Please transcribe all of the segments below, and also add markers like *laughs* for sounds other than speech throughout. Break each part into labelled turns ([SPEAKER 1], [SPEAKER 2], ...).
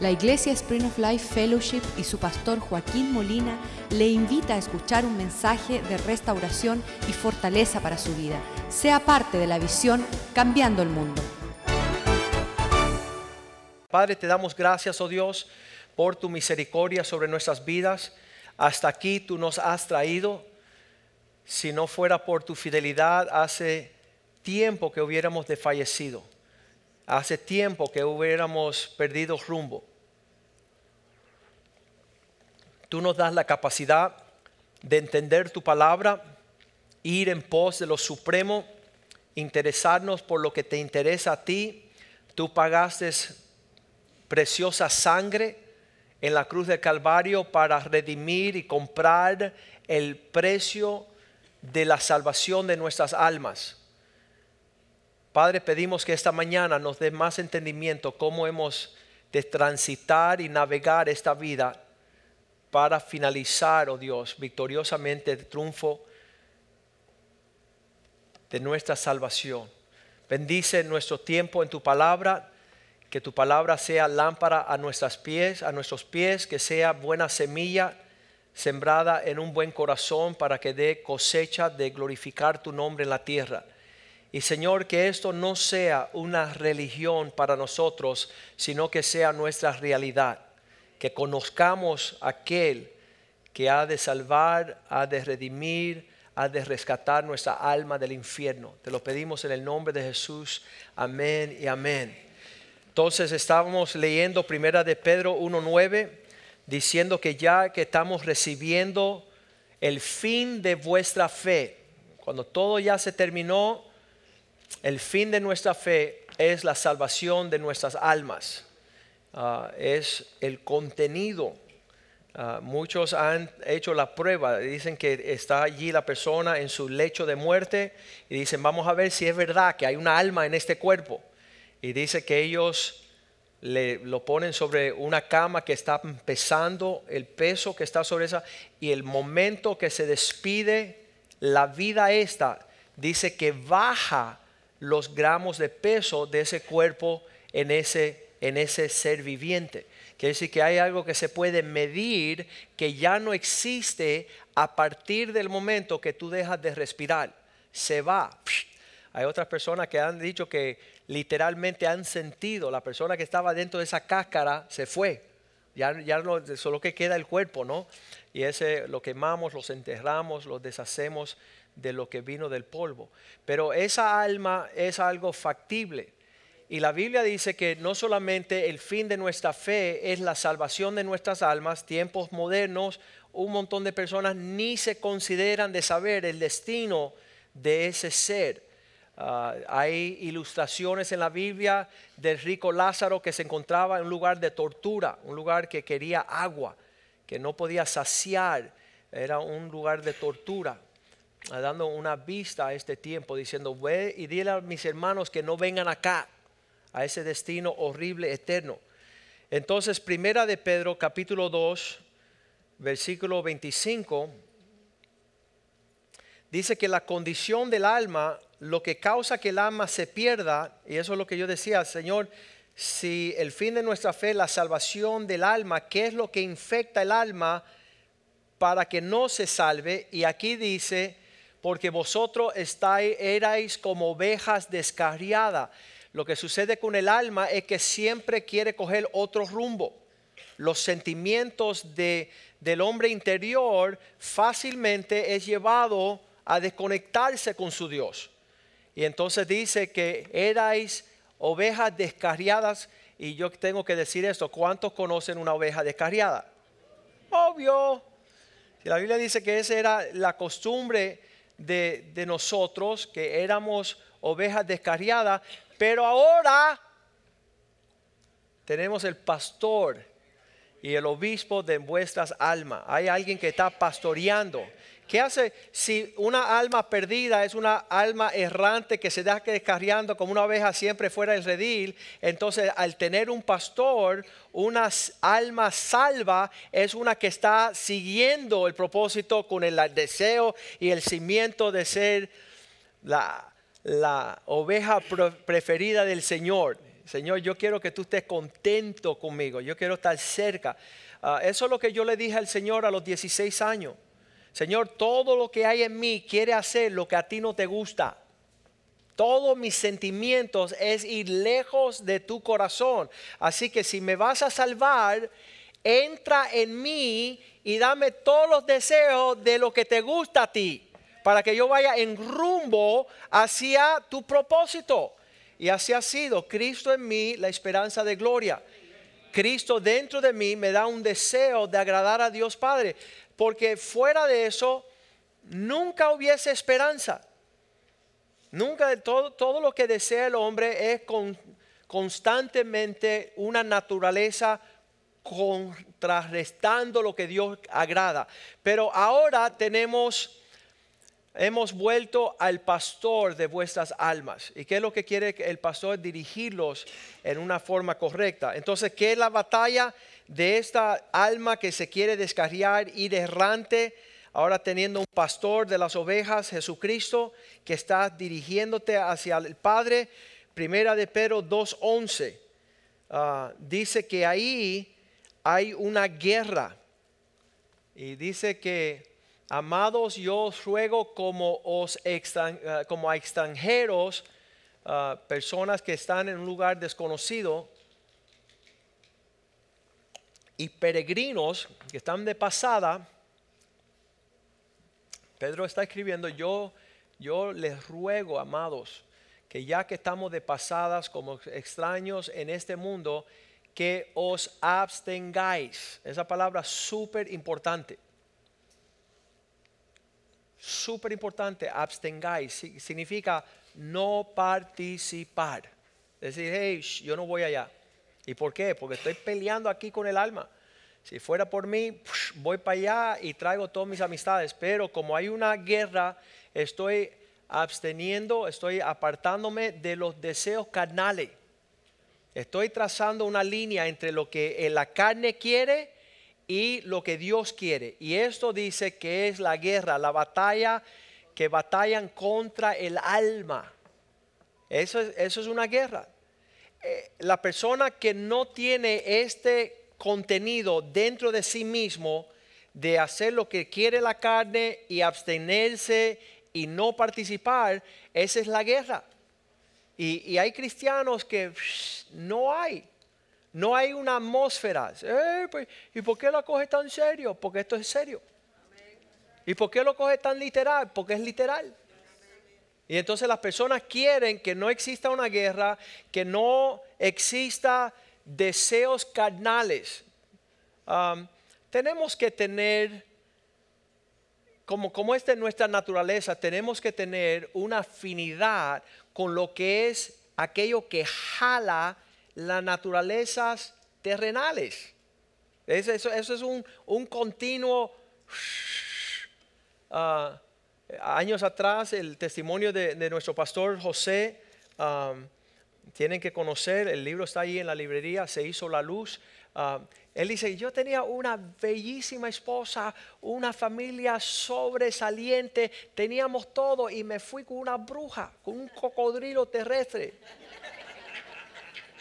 [SPEAKER 1] La Iglesia Spring of Life Fellowship y su pastor Joaquín Molina le invita a escuchar un mensaje de restauración y fortaleza para su vida. Sea parte de la visión Cambiando el Mundo.
[SPEAKER 2] Padre, te damos gracias, oh Dios, por tu misericordia sobre nuestras vidas. Hasta aquí tú nos has traído. Si no fuera por tu fidelidad, hace tiempo que hubiéramos desfallecido. Hace tiempo que hubiéramos perdido rumbo. Tú nos das la capacidad de entender tu palabra, ir en pos de lo supremo, interesarnos por lo que te interesa a ti. Tú pagaste preciosa sangre en la cruz del Calvario para redimir y comprar el precio de la salvación de nuestras almas. Padre, pedimos que esta mañana nos dé más entendimiento cómo hemos de transitar y navegar esta vida para finalizar, oh Dios, victoriosamente el triunfo de nuestra salvación. Bendice nuestro tiempo en tu palabra, que tu palabra sea lámpara a nuestros pies, a nuestros pies, que sea buena semilla sembrada en un buen corazón para que dé cosecha de glorificar tu nombre en la tierra. Y Señor, que esto no sea una religión para nosotros, sino que sea nuestra realidad. Que conozcamos aquel que ha de salvar, ha de redimir, ha de rescatar nuestra alma del infierno. Te lo pedimos en el nombre de Jesús. Amén y amén. Entonces estábamos leyendo primera de Pedro 1.9, diciendo que ya que estamos recibiendo el fin de vuestra fe, cuando todo ya se terminó, el fin de nuestra fe es la salvación de nuestras almas. Ah, es el contenido. Ah, muchos han hecho la prueba, dicen que está allí la persona en su lecho de muerte y dicen, vamos a ver si es verdad que hay una alma en este cuerpo. Y dice que ellos le, lo ponen sobre una cama que está pesando el peso que está sobre esa y el momento que se despide la vida esta, dice que baja los gramos de peso de ese cuerpo en ese, en ese ser viviente. Quiere decir que hay algo que se puede medir que ya no existe a partir del momento que tú dejas de respirar. Se va. Hay otras personas que han dicho que literalmente han sentido, la persona que estaba dentro de esa cáscara se fue. Ya, ya solo que queda el cuerpo, ¿no? Y ese lo quemamos, los enterramos, los deshacemos de lo que vino del polvo. Pero esa alma es algo factible. Y la Biblia dice que no solamente el fin de nuestra fe es la salvación de nuestras almas, tiempos modernos, un montón de personas ni se consideran de saber el destino de ese ser. Ah, hay ilustraciones en la Biblia del rico Lázaro que se encontraba en un lugar de tortura, un lugar que quería agua, que no podía saciar, era un lugar de tortura dando una vista a este tiempo, diciendo, ve y dile a mis hermanos que no vengan acá, a ese destino horrible, eterno. Entonces, primera de Pedro, capítulo 2, versículo 25, dice que la condición del alma, lo que causa que el alma se pierda, y eso es lo que yo decía, Señor, si el fin de nuestra fe, la salvación del alma, ¿qué es lo que infecta el alma para que no se salve? Y aquí dice, porque vosotros estáis, erais como ovejas descarriadas. Lo que sucede con el alma es que siempre quiere coger otro rumbo. Los sentimientos de, del hombre interior fácilmente es llevado a desconectarse con su Dios. Y entonces dice que erais ovejas descarriadas. Y yo tengo que decir esto, ¿cuántos conocen una oveja descarriada? Obvio. La Biblia dice que esa era la costumbre de, nosotros, que éramos ovejas descarriadas, pero ahora tenemos el pastor y el obispo de vuestras almas. Hay alguien que está pastoreando. ¿Qué hace si una alma perdida es una alma errante que se deja descarriando como una oveja siempre fuera del redil? Entonces, al tener un pastor, una alma salva es una que está siguiendo el propósito con el deseo y el cimiento de ser la, la oveja preferida del Señor. Señor, yo quiero que tú estés contento conmigo, yo quiero estar cerca. Ah, eso es lo que yo le dije al Señor a los 16 años. Señor, todo lo que hay en mí quiere hacer lo que a ti no te gusta. Todos mis sentimientos es ir lejos de tu corazón. Así que si me vas a salvar, entra en mí y dame todos los deseos de lo que te gusta a ti, para que yo vaya en rumbo hacia tu propósito. Y así ha sido, Cristo en mí, la esperanza de gloria. Cristo dentro de mí me da un deseo de agradar a Dios Padre, porque fuera de eso nunca hubiese esperanza. Nunca todo, todo lo que desea el hombre es constantemente una naturaleza contrarrestando lo que Dios agrada. Pero ahora tenemos, hemos vuelto al pastor de vuestras almas. ¿Y qué es lo que quiere el pastor? Dirigirlos en una forma correcta. Entonces, ¿qué es la batalla de esta alma que se quiere descarriar, ir errante? ahora teniendo un pastor de las ovejas, Jesucristo, que está dirigiéndote hacia el Padre. Primera de Pedro 2.11 ah, dice que ahí hay una guerra. Y dice que, amados, yo os ruego como, os ah, como a extranjeros, ah, personas que están en un lugar desconocido, y peregrinos que están de pasada, Pedro está escribiendo, yo, yo les ruego, amados, que ya que estamos de pasadas como extraños en este mundo, que os abstengáis. Esa palabra súper importante. Súper importante, abstengáis. Significa no participar. Decir, hey, yo no voy allá. ¿Y por qué? Porque estoy peleando aquí con el alma. Si fuera por mí, voy para allá y traigo todas mis amistades. Pero como hay una guerra, estoy absteniendo, estoy apartándome de los deseos carnales. Estoy trazando una línea entre lo que la carne quiere y lo que Dios quiere. Y esto dice que es la guerra, la batalla que batallan contra el alma. Eso es, eso es una guerra. Eh, la persona que no tiene este contenido dentro de sí mismo de hacer lo que quiere la carne y abstenerse y no participar, esa es la guerra. Y, hay cristianos que no hay, no hay una atmósfera. Eh, pues, ¿Y por qué lo coge tan serio? Porque esto es serio. ¿Y por qué lo coge tan literal? Porque es literal. Y entonces las personas quieren que no exista una guerra, que no exista deseos carnales. tenemos que tener, como, como esta es nuestra naturaleza, tenemos que tener una afinidad con lo que es aquello que jala las naturalezas terrenales. Eso, eso, es un, un continuo... Ah, años atrás, el testimonio de, nuestro pastor José tienen que conocer, el libro está ahí en la librería, se hizo la luz. Ah, él dice, yo tenía una bellísima esposa, una familia sobresaliente, teníamos todo y me fui con una bruja, con un cocodrilo terrestre.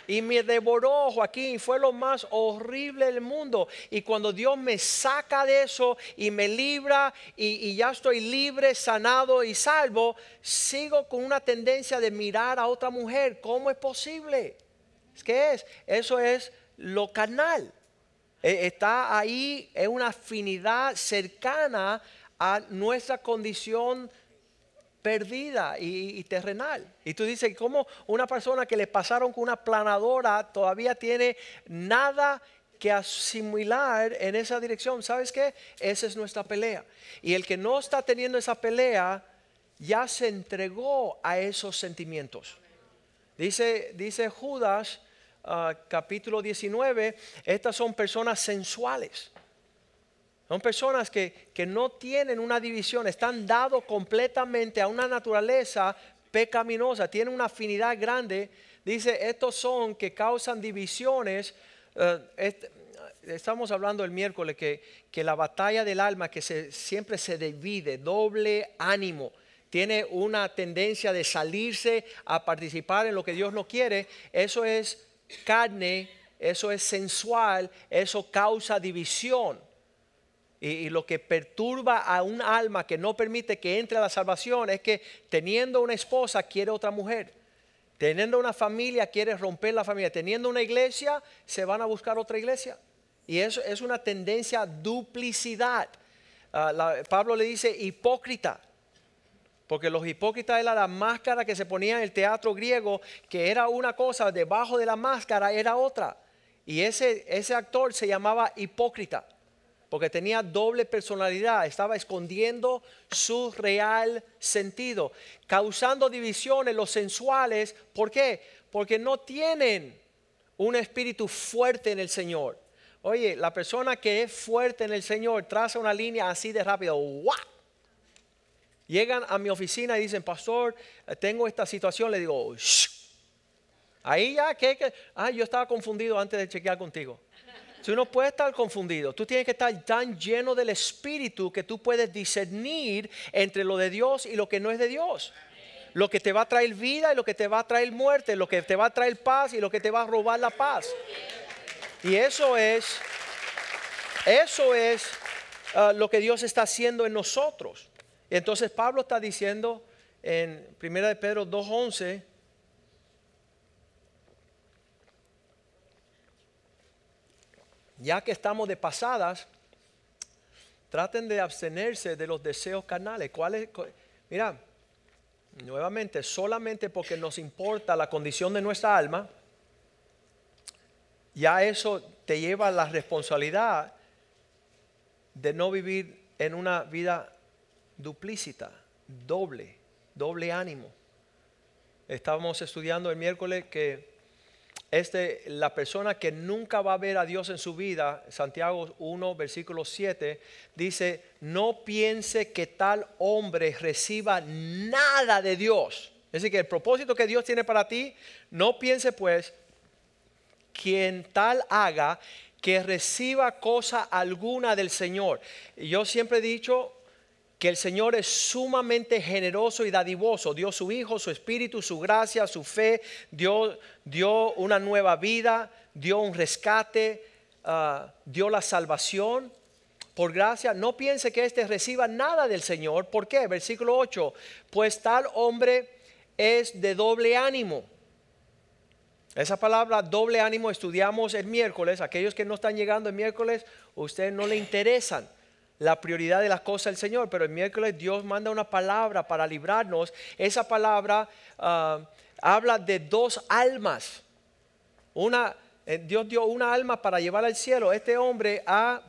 [SPEAKER 2] Y me devoró Joaquín, fue lo más horrible del mundo. Y cuando Dios me saca de eso y me libra y, ya estoy libre, sanado y salvo, sigo con una tendencia de mirar a otra mujer. ¿Cómo es posible? ¿Qué es? Eso es lo carnal. E, está ahí, es una afinidad cercana a nuestra condición perdida y, terrenal. Y tú dices, ¿cómo una persona que le pasaron con una planadora todavía tiene nada que asimilar en esa dirección? ¿Sabes qué? Esa es nuestra pelea. Y el que no está teniendo esa pelea ya se entregó a esos sentimientos. Dice, dice Judas ah, capítulo 19, estas son personas sensuales son personas que, no tienen una división, están dados completamente a una naturaleza pecaminosa, tienen una afinidad grande. Dice, estos son que causan divisiones. Eh, estamos hablando el miércoles que, que, la batalla del alma que se, siempre se divide, doble ánimo. tiene una tendencia de salirse a participar en lo que Dios no quiere, eso es carne, eso es sensual, eso causa división. Y, lo que perturba a un alma que no permite que entre a la salvación es que teniendo una esposa quiere otra mujer. Teniendo una familia quiere romper la familia. Teniendo una iglesia se van a buscar otra iglesia. Y eso es una tendencia duplicidad. Ah, Pablo le dice hipócrita. Porque los hipócritas era la máscara que se ponía en el teatro griego, que era una cosa, debajo de la máscara era otra. Y ese actor se llamaba hipócrita, porque tenía doble personalidad, estaba escondiendo su real sentido, causando divisiones los sensuales. ¿Por qué? Porque no tienen un espíritu fuerte en el Señor. Oye, la persona que es fuerte en el Señor traza una línea así de rápido. Llegan a mi oficina y dicen, pastor, tengo esta situación. Le digo, ahí ya, ¿qué, Ah, yo estaba confundido antes de chequear contigo. Tú no puedes estar confundido. Tú tienes que estar tan lleno del Espíritu que tú puedes discernir entre lo de Dios y lo que no es de Dios. Lo que te va a traer vida y lo que te va a traer muerte. Lo que te va a traer paz y lo que te va a robar la paz. Y eso es, eso es ah, lo que Dios está haciendo en nosotros. Entonces Pablo está diciendo en 1 de Pedro 2.11, ya que estamos de pasadas, traten de abstenerse de los deseos carnales. ¿Cuál Mira, nuevamente, solamente porque nos importa la condición de nuestra alma, ya eso te lleva a la responsabilidad de no vivir en una vida duplícita, doble, doble ánimo. Estábamos estudiando el miércoles que este, la persona que nunca va a ver a Dios en su vida, Santiago 1, versículo 7, dice, no piense que tal hombre reciba nada de Dios. Es decir, que el propósito que Dios tiene para ti, no piense pues quien tal haga que reciba cosa alguna del Señor. Yo siempre he dicho que el Señor es sumamente generoso y dadivoso. Dio su Hijo, su Espíritu, su gracia, su fe, dio, dio una nueva vida, dio un rescate, ah, dio la salvación. Por gracia, no piense que éste reciba nada del Señor. ¿Por qué? Versículo 8. Pues tal hombre es de doble ánimo esa palabra doble ánimo estudiamos el miércoles. Aquellos que no están llegando el miércoles, a ustedes no le interesan la prioridad de las cosas del Señor, pero el miércoles Dios manda una palabra para librarnos. Esa palabra ah, habla de dos almas. Una, eh, Dios dio una alma para llevar al cielo. Este hombre ha,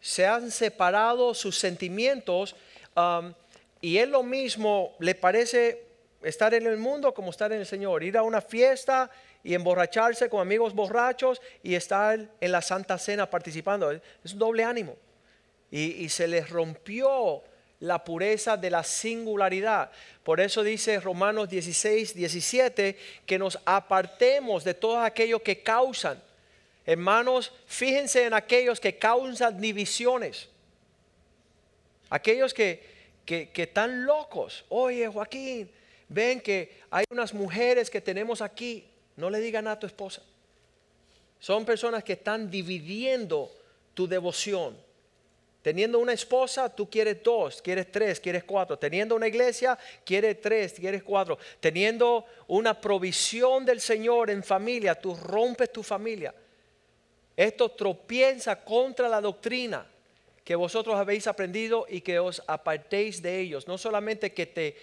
[SPEAKER 2] se han separado sus sentimientos ah, y él lo mismo le parece estar en el mundo como estar en el Señor, ir a una fiesta y emborracharse con amigos borrachos y estar en la Santa Cena participando. Es un doble ánimo. Y, se les rompió la pureza de la singularidad. Por eso dice Romanos 16, 17, que nos apartemos de todo aquello que causan. Hermanos, fíjense en aquellos que causan divisiones. Aquellos que, que, que están locos. Oye, Joaquín, ven que hay unas mujeres que tenemos aquí, no le digan a tu esposa. Son personas que están dividiendo tu devoción. Teniendo una esposa, tú quieres dos, quieres tres, quieres cuatro. Teniendo una iglesia, quieres tres, quieres cuatro. Teniendo una provisión del Señor en familia, tú rompes tu familia. Esto tropieza contra la doctrina que vosotros habéis aprendido y que os apartéis de ellos. No solamente que te,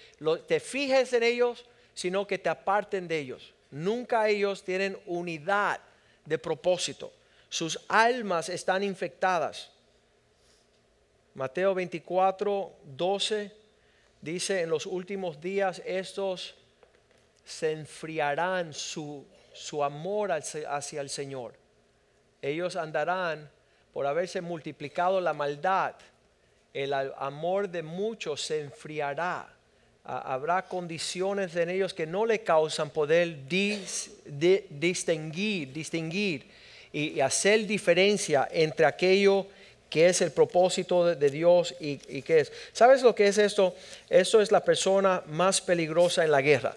[SPEAKER 2] te fijes en ellos, sino que te aparten de ellos. Nunca ellos tienen unidad de propósito. Sus almas están infectadas. Mateo 24, 12 dice, en los últimos días estos se enfriarán su, su amor hacia el Señor. Ellos andarán por haberse multiplicado la maldad, el amor de muchos se enfriará. Habrá condiciones en ellos que no le causan poder distinguir, distinguir y, hacer diferencia entre aquello qué es el propósito de, Dios y, qué es. ¿Sabes lo que es esto? Esto es la persona más peligrosa en la guerra.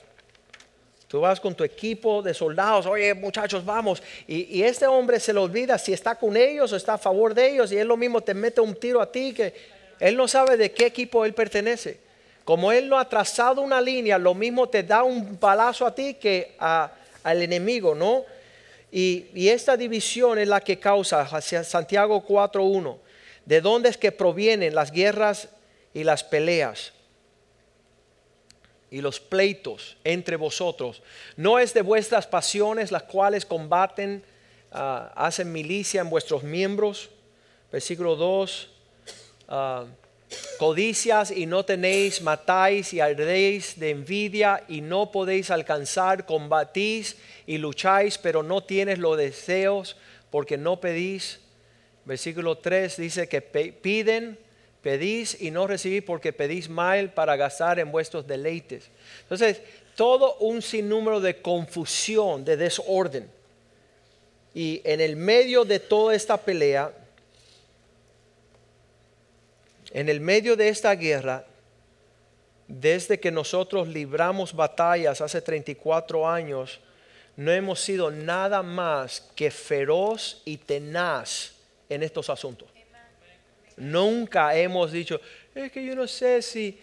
[SPEAKER 2] Tú vas con tu equipo de soldados, oye muchachos, vamos. Y, y este hombre se le olvida si está con ellos o está a favor de ellos y él lo mismo te mete un tiro a ti que él no sabe de qué equipo él pertenece. Como él no ha trazado una línea, lo mismo te da un balazo a ti que a- al enemigo, ¿no? Y, esta división es la que causa hacia Santiago 4.1. ¿De dónde es que provienen las guerras y las peleas? y los pleitos entre vosotros. No es de vuestras pasiones las cuales combaten, ah, hacen milicia en vuestros miembros. Versículo 2. ah, codicias y no tenéis, matáis y ardéis de envidia y no podéis alcanzar, combatís y lucháis, pero no tienes los deseos porque no pedís. Versículo 3 dice que piden, pedís y no recibís porque pedís mal para gastar en vuestros deleites. Entonces, todo un sinnúmero de confusión, de desorden. Y en el medio de toda esta pelea, en el medio de esta guerra, desde que nosotros libramos batallas hace 34 años, no hemos sido nada más que feroz y tenaz en estos asuntos. Nunca hemos dicho, es que yo no sé si,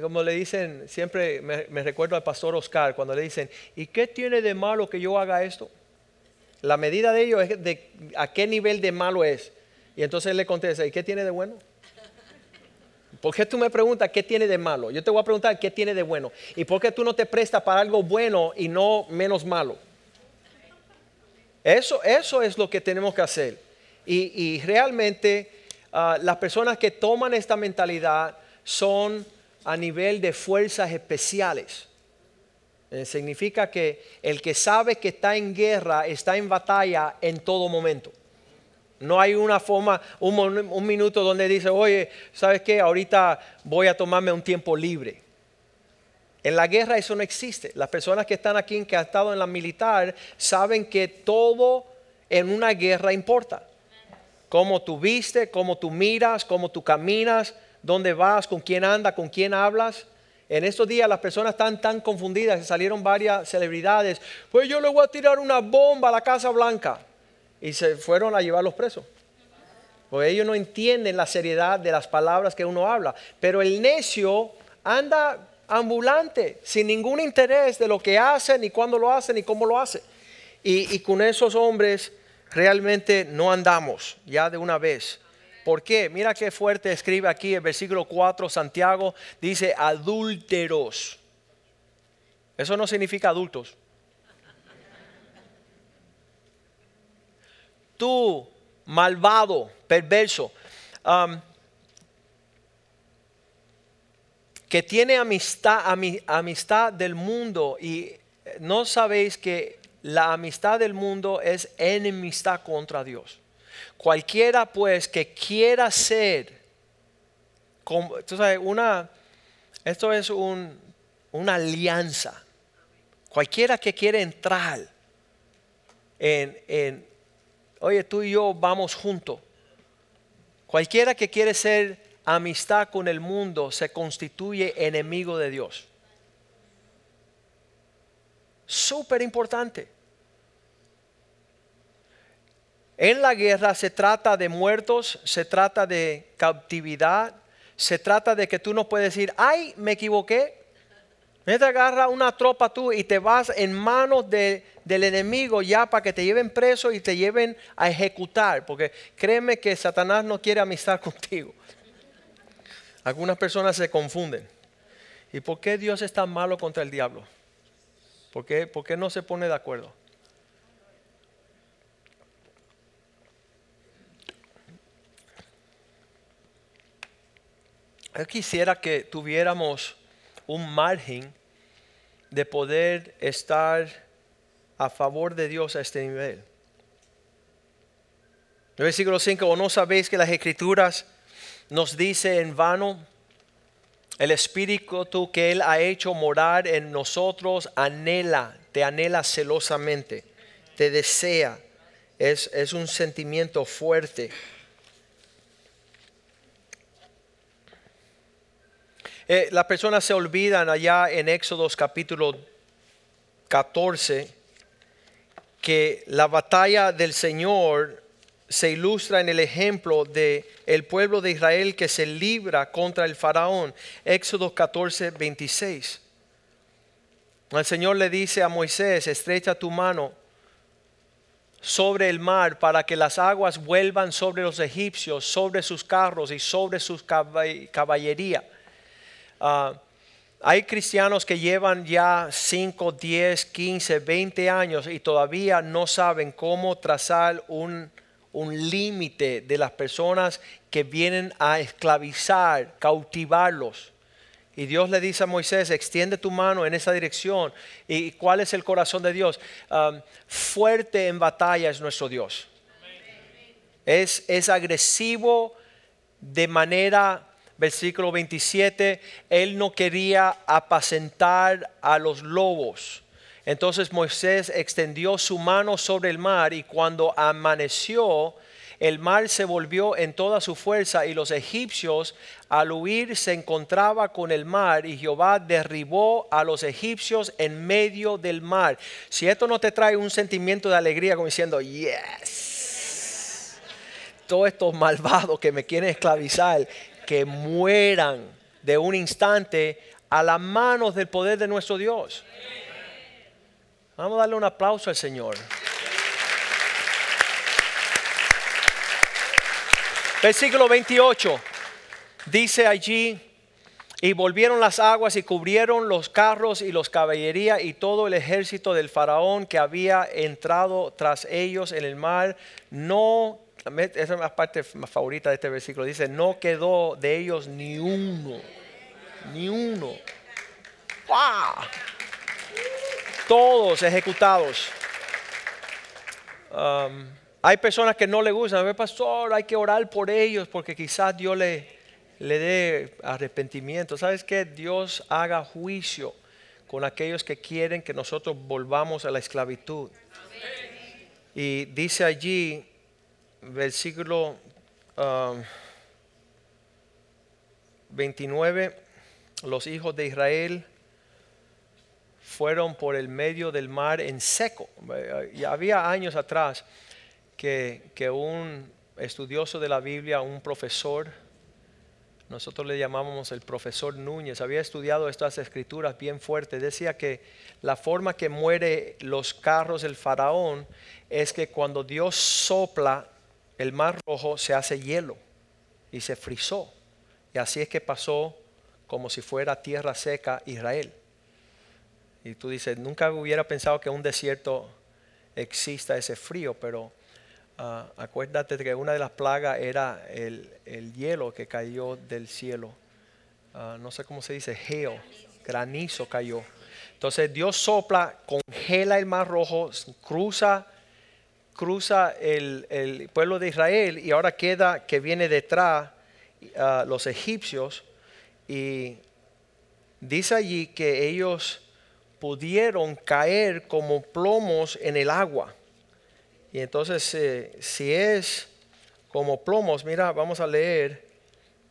[SPEAKER 2] como le dicen, siempre me, recuerdo al pastor Oscar cuando le dicen, ¿y qué tiene de malo que yo haga esto? La medida de ello es de a qué nivel de malo es. Y entonces él le contesta, ¿y qué tiene de bueno? ¿Por qué tú me preguntas qué tiene de malo? Yo te voy a preguntar qué tiene de bueno. ¿Y por qué tú no te prestas para algo bueno y no menos malo? Eso, eso es lo que tenemos que hacer. Y, y realmente ah, las personas que toman esta mentalidad son a nivel de fuerzas especiales. Eh, significa que el que sabe que está en guerra está en batalla en todo momento. No hay una forma, un, minuto donde dice, oye, ¿sabes qué? Ahorita voy a tomarme un tiempo libre. En la guerra eso no existe. Las personas que están aquí, que han estado en la militar, saben que todo en una guerra importa. Cómo tú viste, cómo tú miras, cómo tú caminas, dónde vas, con quién andas, con quién hablas. En estos días las personas están tan confundidas, salieron varias celebridades. Pues yo le voy a tirar una bomba a la Casa Blanca. Y se fueron a llevarlos presos. Porque ellos no entienden la seriedad de las palabras que uno habla. Pero el necio anda ambulante, sin ningún interés de lo que hace, ni cuándo lo hace, ni cómo lo hace. Y, y con esos hombres realmente no andamos ya de una vez. ¿Por qué? Mira qué fuerte escribe aquí el versículo 4, Santiago dice adúlteros. Eso no significa adultos. Tú, malvado, perverso, um, que tiene amistad, ami- amistad del mundo y no sabéis que la amistad del mundo es enemistad contra Dios. Cualquiera pues que quiera ser, tú sabes, una, esto es un- una alianza. Cualquiera que quiera entrar en, en, oye, tú y yo vamos juntos. Cualquiera que quiere ser amistad con el mundo se constituye enemigo de Dios. Súper importante. En la guerra se trata de muertos, se trata de cautividad, se trata de que tú no puedes decir, ay, me equivoqué. Me te agarra una tropa tú y te vas en manos de- del enemigo ya para que te lleven preso y te lleven a ejecutar. Porque créeme que Satanás no quiere amistad *laughs* contigo. Algunas personas se confunden. ¿Y por qué Dios es tan malo contra el diablo? ¿Por qué, por qué no se pone de acuerdo? Yo quisiera que tuviéramos un margen de poder estar a favor de Dios a este nivel. Versículo 5, o no sabéis que las escrituras nos dice en vano, el espíritu que Él ha hecho morar en nosotros anhela, te anhela celosamente, te desea, es, es un sentimiento fuerte. Eh, las personas se olvidan allá en Éxodos capítulo 14 que la batalla del Señor se ilustra en el ejemplo de el pueblo de Israel que se libra contra el faraón. Éxodo 14, 26. El Señor le dice a Moisés, estrecha tu mano sobre el mar para que las aguas vuelvan sobre los egipcios, sobre sus carros y sobre sus caballería. Ah, hay cristianos que llevan ya 5, 10, 15, 20 años y todavía no saben cómo trazar un, un límite de las personas que vienen a esclavizar, cautivarlos. Y Dios le dice a Moisés, extiende tu mano en esa dirección. ¿Y cuál es el corazón de Dios? Um, fuerte en batalla es nuestro Dios. Es, es agresivo de manera versículo 27, él no quería apacentar a los lobos. Entonces Moisés extendió su mano sobre el mar y cuando amaneció, el mar se volvió en toda su fuerza y los egipcios al huir se encontraba con el mar y Jehová derribó a los egipcios en medio del mar. Si esto no te trae un sentimiento de alegría como diciendo, yes, todos estos malvados que me quieren esclavizar, que mueran de un instante a las manos del poder de nuestro Dios. Vamos a darle un aplauso al Señor. Versículo 28 dice allí, y volvieron las aguas y cubrieron los carros y los caballería y todo el ejército del faraón que había entrado tras ellos en el mar. No esa es la parte más favorita de este versículo. Dice, no quedó de ellos ni uno. Ni uno. ¡Wow! Todos ejecutados. Um, hay personas que no le gustan. A ver, pastor, hay que orar por ellos porque quizás Dios le, le dé arrepentimiento. ¿Sabes qué? Dios haga juicio con aquellos que quieren que nosotros volvamos a la esclavitud. Y dice allí versículo 29, um, los hijos de Israel fueron por el medio del mar en seco. Y había años atrás que, que un estudioso de la Biblia, un profesor, nosotros le llamábamos el profesor Núñez, había estudiado estas escrituras bien fuertes, decía que la forma que muere los carros del faraón es que cuando Dios sopla el mar rojo se hace hielo y se frizó. Y así es que pasó como si fuera tierra seca Israel. Y tú dices, nunca hubiera pensado que un desierto exista ese frío, pero ah, acuérdate que una de las plagas era el, hielo que cayó del cielo. Ah, no sé cómo se dice, geo, granizo cayó. Entonces Dios sopla, congela el mar rojo, cruza cruza el, pueblo de Israel y ahora queda que viene detrás a los egipcios y dice allí que ellos pudieron caer como plomos en el agua. Y entonces eh, si es como plomos, mira, vamos a leer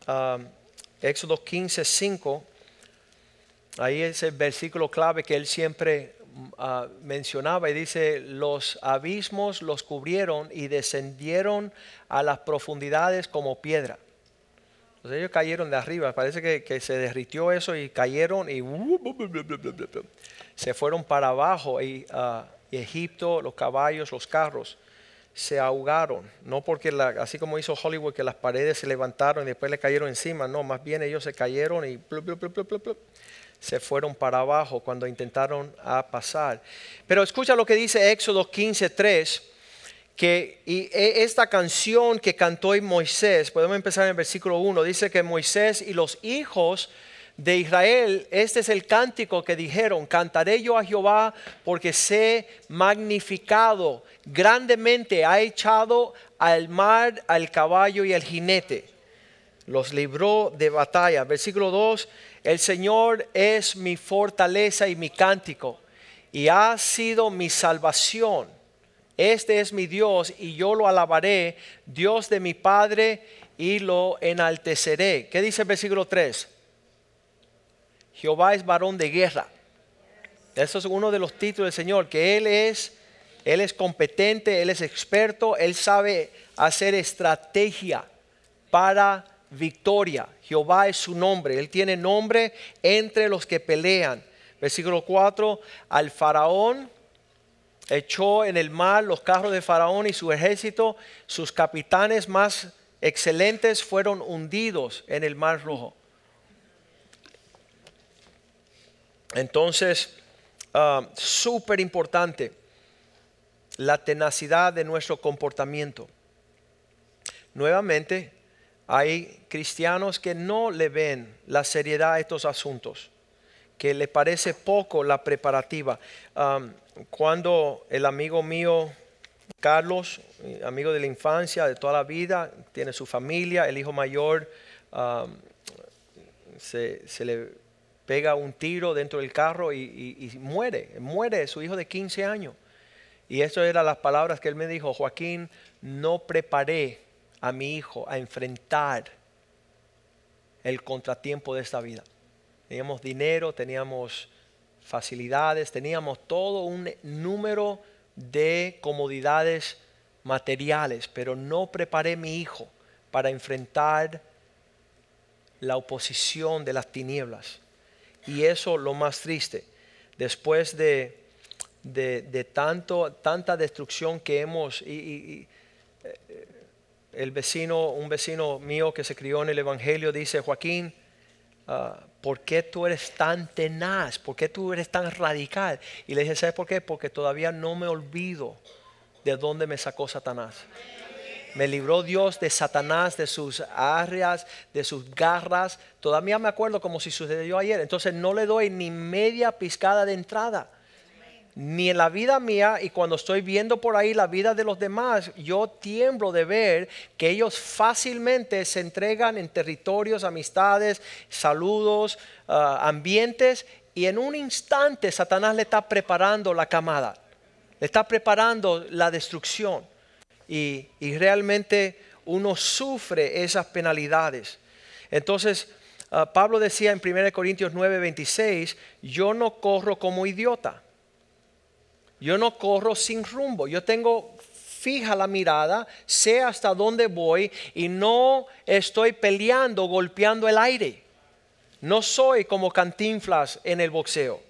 [SPEAKER 2] um, Éxodo 15, 5. Ahí es el versículo clave que él siempre Ah, mencionaba y dice, los abismos los cubrieron y descendieron a las profundidades como piedra. Entonces ellos cayeron de arriba, parece que, se derritió eso y cayeron y se fueron para abajo y, uh, Egipto, los caballos, los carros se ahogaron, no porque así como hizo Hollywood que las paredes se levantaron y después le cayeron encima, no, más bien ellos se cayeron y se fueron para abajo cuando intentaron a pasar. Pero escucha lo que dice Éxodo 15:3, que y e, esta canción que cantó Moisés, podemos empezar en el versículo 1, dice que Moisés y los hijos de Israel, este es el cántico que dijeron, cantaré yo a Jehová porque sé magnificado, grandemente ha echado al mar, al caballo y al jinete. Los libró de batalla. Versículo 2, el Señor es mi fortaleza y mi cántico y ha sido mi salvación. Este es mi Dios y yo lo alabaré, Dios de mi Padre y lo enalteceré. ¿Qué dice el versículo 3? Jehová es varón de guerra. Eso es uno de los títulos del Señor, que Él es, Él es competente, Él es experto, Él sabe hacer estrategia para victoria. Jehová es su nombre, Él tiene nombre entre los que pelean. Versículo 4, al faraón echó en el mar los carros de faraón y su ejército, sus capitanes más excelentes fueron hundidos en el mar rojo. Entonces, uh, súper importante la tenacidad de nuestro comportamiento. Nuevamente, hay cristianos que no le ven la seriedad a estos asuntos, que le parece poco la preparativa. Cuando el amigo mío, Carlos, amigo de la infancia, de toda la vida, tiene su familia, el hijo mayor, se, se le pega un tiro dentro del carro y, muere, muere su hijo de 15 años. Y eso eran las palabras que él me dijo, Joaquín, no preparé a mi hijo a enfrentar el contratiempo de esta vida. Teníamos dinero, teníamos facilidades, teníamos todo un número de comodidades materiales, pero no preparé a mi hijo para enfrentar la oposición de las tinieblas. Y eso lo más triste, después de, de, tanto, tanta destrucción que hemos... Y, eh, el vecino, un vecino mío que se crió en el Evangelio dice, Joaquín, ah, ¿por qué tú eres tan tenaz? ¿Por qué tú eres tan radical? Y le dije, ¿sabes por qué? Porque todavía no me olvido de dónde me sacó Satanás. Me libró Dios de Satanás, de sus áreas, de sus garras. Todavía me acuerdo como si sucedió ayer. Entonces no le doy ni media piscada de entrada. Ni en la vida mía y cuando estoy viendo por ahí la vida de los demás, yo tiemblo de ver que ellos fácilmente se entregan en territorios, amistades, saludos, ah, ambientes y en un instante Satanás le está preparando la camada, le está preparando la destrucción y, realmente uno sufre esas penalidades. Entonces, ah, Pablo decía en 1 Corintios 9, 26, yo no corro como idiota, yo no corro sin rumbo, yo tengo fija la mirada, sé hasta dónde voy y no estoy peleando, golpeando el aire. No soy como cantinflas en el boxeo.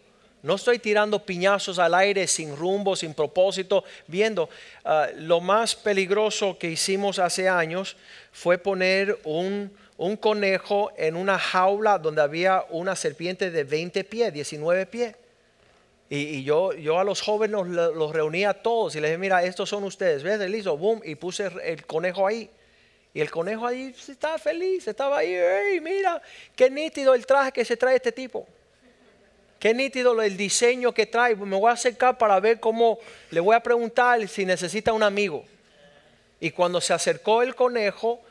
[SPEAKER 2] No estoy tirando piñazos al aire sin rumbo, sin propósito, viendo. Ah, lo más peligroso que hicimos hace años fue poner un, conejo en una jaula donde había una serpiente de 20 pies, 19 pies. Y, yo, yo a los jóvenes los, reunía a todos y les dije, mira, estos son ustedes. ¿Ves? Él boom y puse el conejo ahí. Y el conejo ahí estaba feliz, estaba ahí, hey, mira, qué nítido el traje que se trae este tipo. Qué nítido el diseño que trae. Me voy a acercar para ver cómo, le voy a preguntar si necesita un amigo. Y cuando se acercó el conejo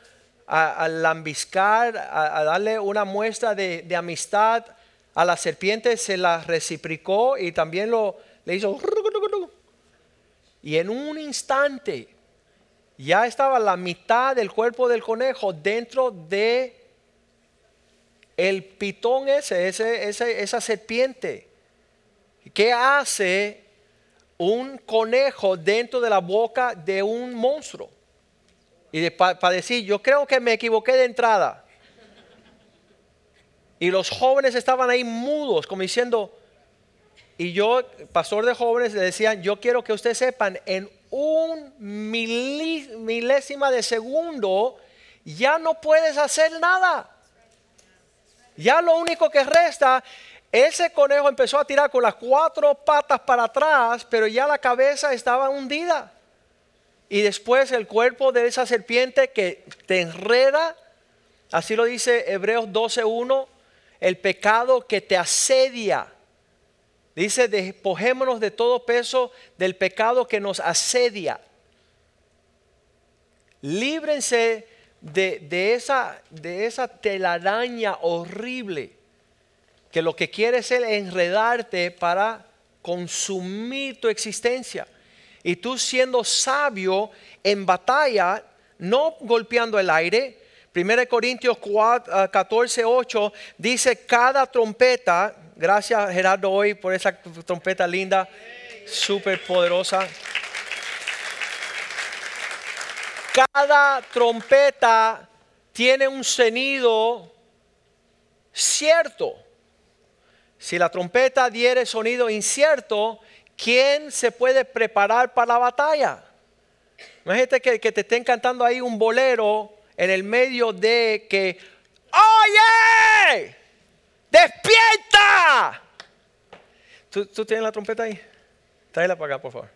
[SPEAKER 2] a, lambiscar, a, darle una muestra de, amistad a la serpiente, se la reciprocó y también lo, le hizo... Y en un instante ya estaba la mitad del cuerpo del conejo dentro de el pitón ese, esa serpiente. ¿Qué hace un conejo dentro de la boca de un monstruo? Y para decir, yo creo que me equivoqué de entrada. Y los jóvenes estaban ahí mudos, como diciendo, y yo, pastor de jóvenes, le decían, yo quiero que ustedes sepan, en un milésima de segundo, ya no puedes hacer nada. Ya lo único que resta, ese conejo empezó a tirar con las cuatro patas para atrás, pero ya la cabeza estaba hundida. Y después el cuerpo de esa serpiente que te enreda, así lo dice Hebreos 12.1, el pecado que te asedia. Dice, despojémonos de todo peso del pecado que nos asedia. Líbrense de, esa, de esa telaraña horrible que lo que quiere es enredarte para consumir tu existencia. Y tú siendo sabio en batalla, no golpeando el aire, 1 Corintios 4, 14, 8 dice cada trompeta, gracias Gerardo hoy por esa trompeta linda, súper poderosa. Cada trompeta tiene un sonido cierto. Si la trompeta diere sonido incierto, ¿quién se puede preparar para la batalla? Imagínate que, que te estén cantando ahí un bolero en el medio de que, oye, despierta. ¿Tú, tú tienes la trompeta ahí? Tráela para acá, por favor.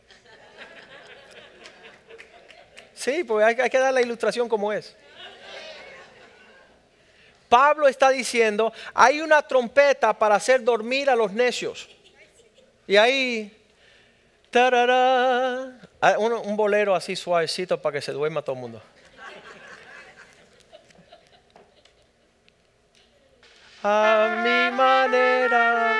[SPEAKER 2] Sí, pues hay, que dar la ilustración como es. Pablo está diciendo, hay una trompeta para hacer dormir a los necios. Y ahí, un, un bolero así suavecito para que se duerma todo el mundo. A mi manera.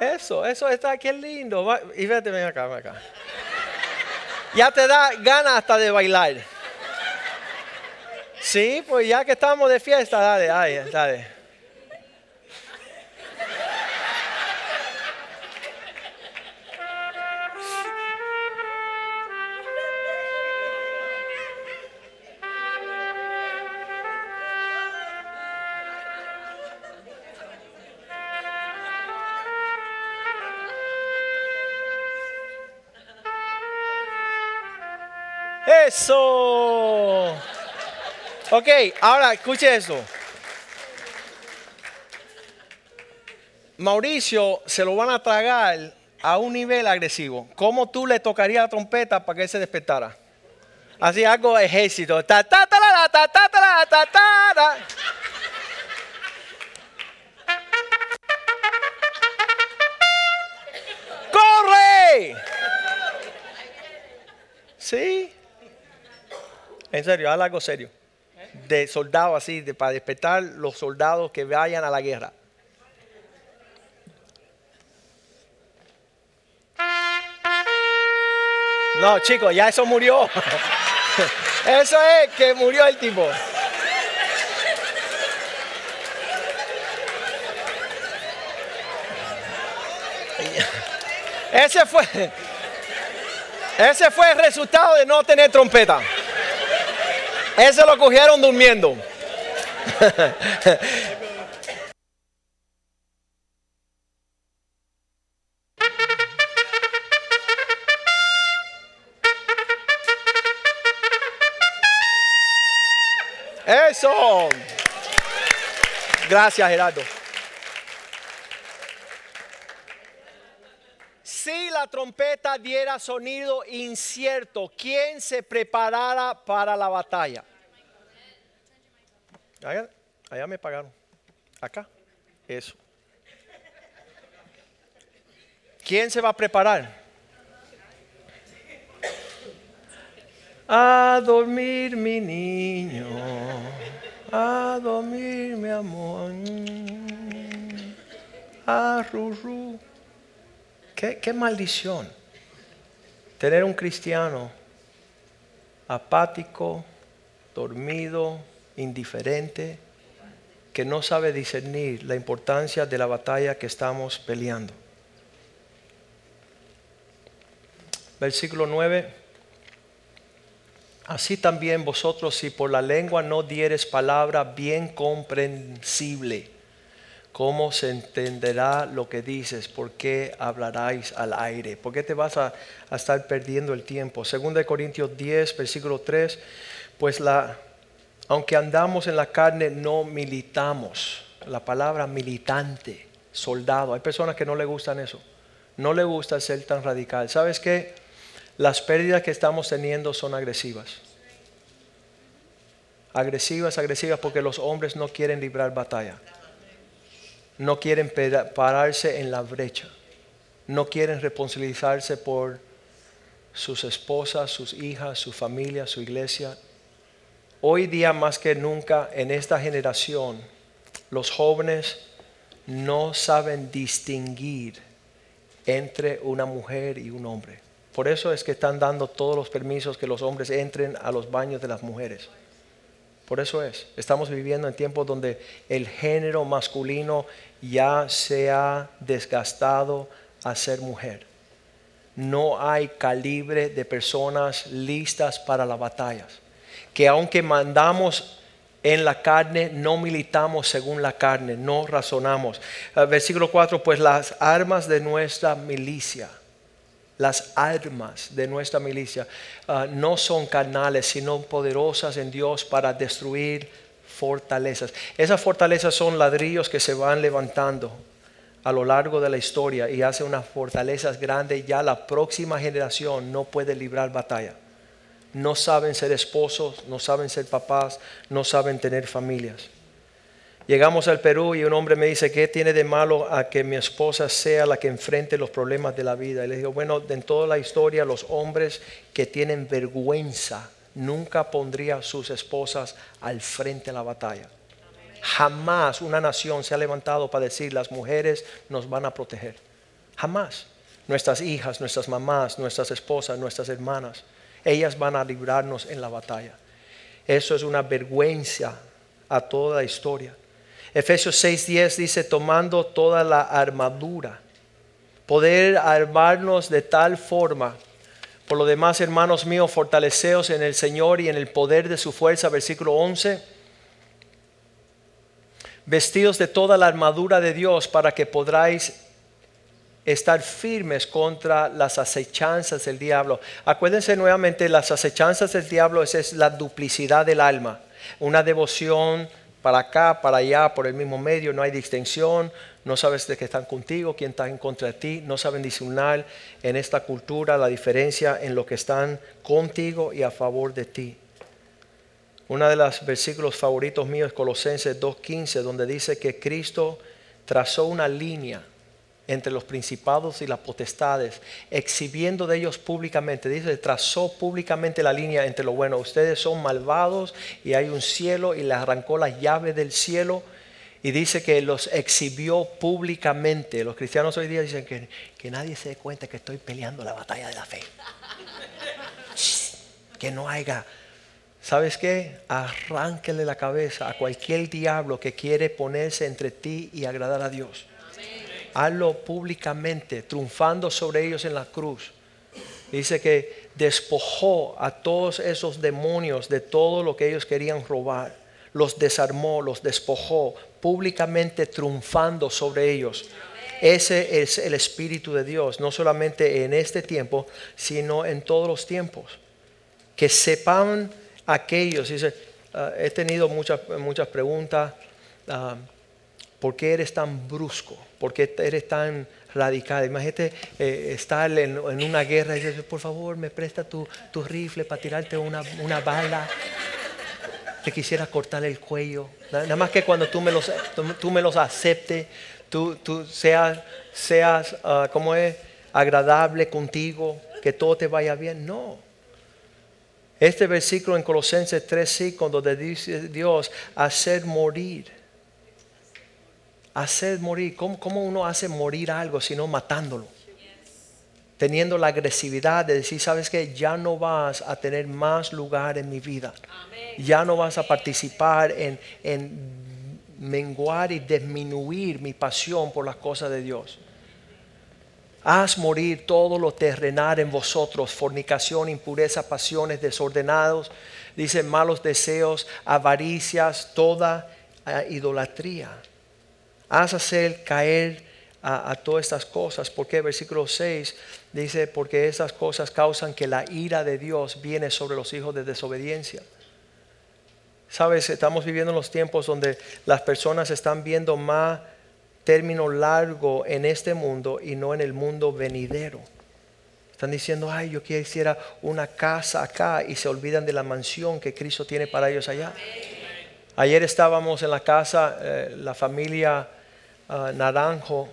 [SPEAKER 2] Eso, eso está aquí lindo. Y vete, ven acá, ven acá. Ya te da ganas hasta de bailar. Sí, pues ya que estamos de fiesta, dale, ay, dale. Ok, ahora escuche eso. Mauricio se lo van a tragar a un nivel agresivo. ¿Cómo tú le tocarías la trompeta para que él se despertara? Así algo ejército. Ta, ta, ta, la, ta, ta, ta, ta, ta. ¡Corre! Sí. En serio, haz algo serio. De soldado así, de, para despertar los soldados que vayan a la guerra. No, chicos, ya eso murió. *laughs* Eso es que murió el tipo. Ese fue, ese fue el resultado de no tener trompeta. Ese lo cogieron durmiendo. Eso. Gracias, Gerardo. Si la trompeta diera sonido incierto, ¿quién se preparara para la batalla? Allá, me pagaron. Acá. Eso. ¿Quién se va a preparar? A dormir mi niño, a dormir mi amor, a rurú. ¿Qué, maldición tener un cristiano apático, dormido, indiferente, que no sabe discernir la importancia de la batalla que estamos peleando. Versículo 9. Así también vosotros si por la lengua no dieres palabra bien comprensible, ¿cómo se entenderá lo que dices? ¿Por qué hablaráis al aire? ¿Por qué te vas a, estar perdiendo el tiempo? Segunda de Corintios 10, versículo 3, pues la, aunque andamos en la carne, no militamos. La palabra militante, soldado. Hay personas que no le gustan eso. No le gusta ser tan radical. ¿Sabes qué? Las pérdidas que estamos teniendo son agresivas. Agresivas, agresivas porque los hombres no quieren librar batalla. No quieren pararse en la brecha. No quieren responsabilizarse por sus esposas, sus hijas, su familia, su iglesia. Hoy día más que nunca en esta generación, los jóvenes no saben distinguir entre una mujer y un hombre. Por eso es que están dando todos los permisos que los hombres entren a los baños de las mujeres. Por eso es. Estamos viviendo en tiempos donde el género masculino ya se ha desgastado a ser mujer. No hay calibre de personas listas para las batallas. Que aunque mandamos en la carne, no militamos según la carne, no razonamos. Ah, versículo 4, pues las armas de nuestra milicia las armas de nuestra milicia ah, no son carnales, sino poderosas en Dios para destruir fortalezas. Esas fortalezas son ladrillos que se van levantando a lo largo de la historia y hacen unas fortalezas grandes. Ya la próxima generación no puede librar batalla. No saben ser esposos, no saben ser papás, no saben tener familias. Llegamos al Perú y un hombre me dice, ¿qué tiene de malo a que mi esposa sea la que enfrente los problemas de la vida? Y le digo, bueno, en toda la historia los hombres que tienen vergüenza nunca pondrían a sus esposas al frente de la batalla. Jamás una nación se ha levantado para decir, las mujeres nos van a proteger. Jamás. Nuestras hijas, nuestras mamás, nuestras esposas, nuestras hermanas, ellas van a librarnos en la batalla. Eso es una vergüenza a toda la historia. Efesios 6:10 dice, tomando toda la armadura, poder armarnos de tal forma. Por lo demás, hermanos míos, fortaleceos en el Señor y en el poder de su fuerza, versículo 11. Vestidos de toda la armadura de Dios para que podráis estar firmes contra las acechanzas del diablo. Acuérdense nuevamente, las acechanzas del diablo es la duplicidad del alma, una devoción para acá, para allá, por el mismo medio, no hay distinción, no sabes de qué están contigo, quién está en contra de ti, no saben discernir en esta cultura la diferencia en lo que están contigo y a favor de ti. Uno de los versículos favoritos míos es Colosenses 2.15, donde dice que Cristo trazó una línea entre los principados y las potestades, exhibiendo de ellos públicamente. Dice, trazó públicamente la línea entre lo bueno. Ustedes son malvados y hay un cielo y le arrancó la llave del cielo y dice que los exhibió públicamente. Los cristianos hoy día dicen que, que nadie se dé cuenta que estoy peleando la batalla de la fe. que no haya... ¿Sabes qué? Arránquele la cabeza a cualquier diablo que quiere ponerse entre ti y agradar a Dios hazlo públicamente, triunfando sobre ellos en la cruz. Dice que despojó a todos esos demonios de todo lo que ellos querían robar. Los desarmó, los despojó, públicamente triunfando sobre ellos. Ese es el Espíritu de Dios, no solamente en este tiempo, sino en todos los tiempos. Que sepan aquellos, dice, ah, he tenido muchas, muchas preguntas. Ah, ¿Por qué eres tan brusco? ¿Por qué eres tan radical? Imagínate eh, estar en, una guerra y decir, por favor, me presta tu, rifle para tirarte una, bala. Te quisiera cortar el cuello. Nada más que cuando tú me los, tú, me los aceptes, tú, tú seas, seas ah, como es, agradable contigo, que todo te vaya bien. No. Este versículo en Colosenses 3, cuando dice Dios, hacer morir hacer morir. ¿Cómo, uno hace morir algo sino matándolo? Teniendo la agresividad de decir, sabes que ya no vas a tener más lugar en mi vida. Ya no vas a participar en, en menguar y disminuir mi pasión por las cosas de Dios. Haz morir todo lo terrenal en vosotros, fornicación, impureza, pasiones, desordenados, dice malos deseos, avaricias, toda eh, idolatría haz hacer caer a, todas estas cosas. Porque versículo 6 dice, porque esas cosas causan que la ira de Dios viene sobre los hijos de desobediencia. Sabes, estamos viviendo en los tiempos donde las personas están viendo más término largo en este mundo y no en el mundo venidero. Están diciendo, ay, yo quisiera una casa acá y se olvidan de la mansión que Cristo tiene para ellos allá. Ayer estábamos en la casa, eh, la familia Naranjo,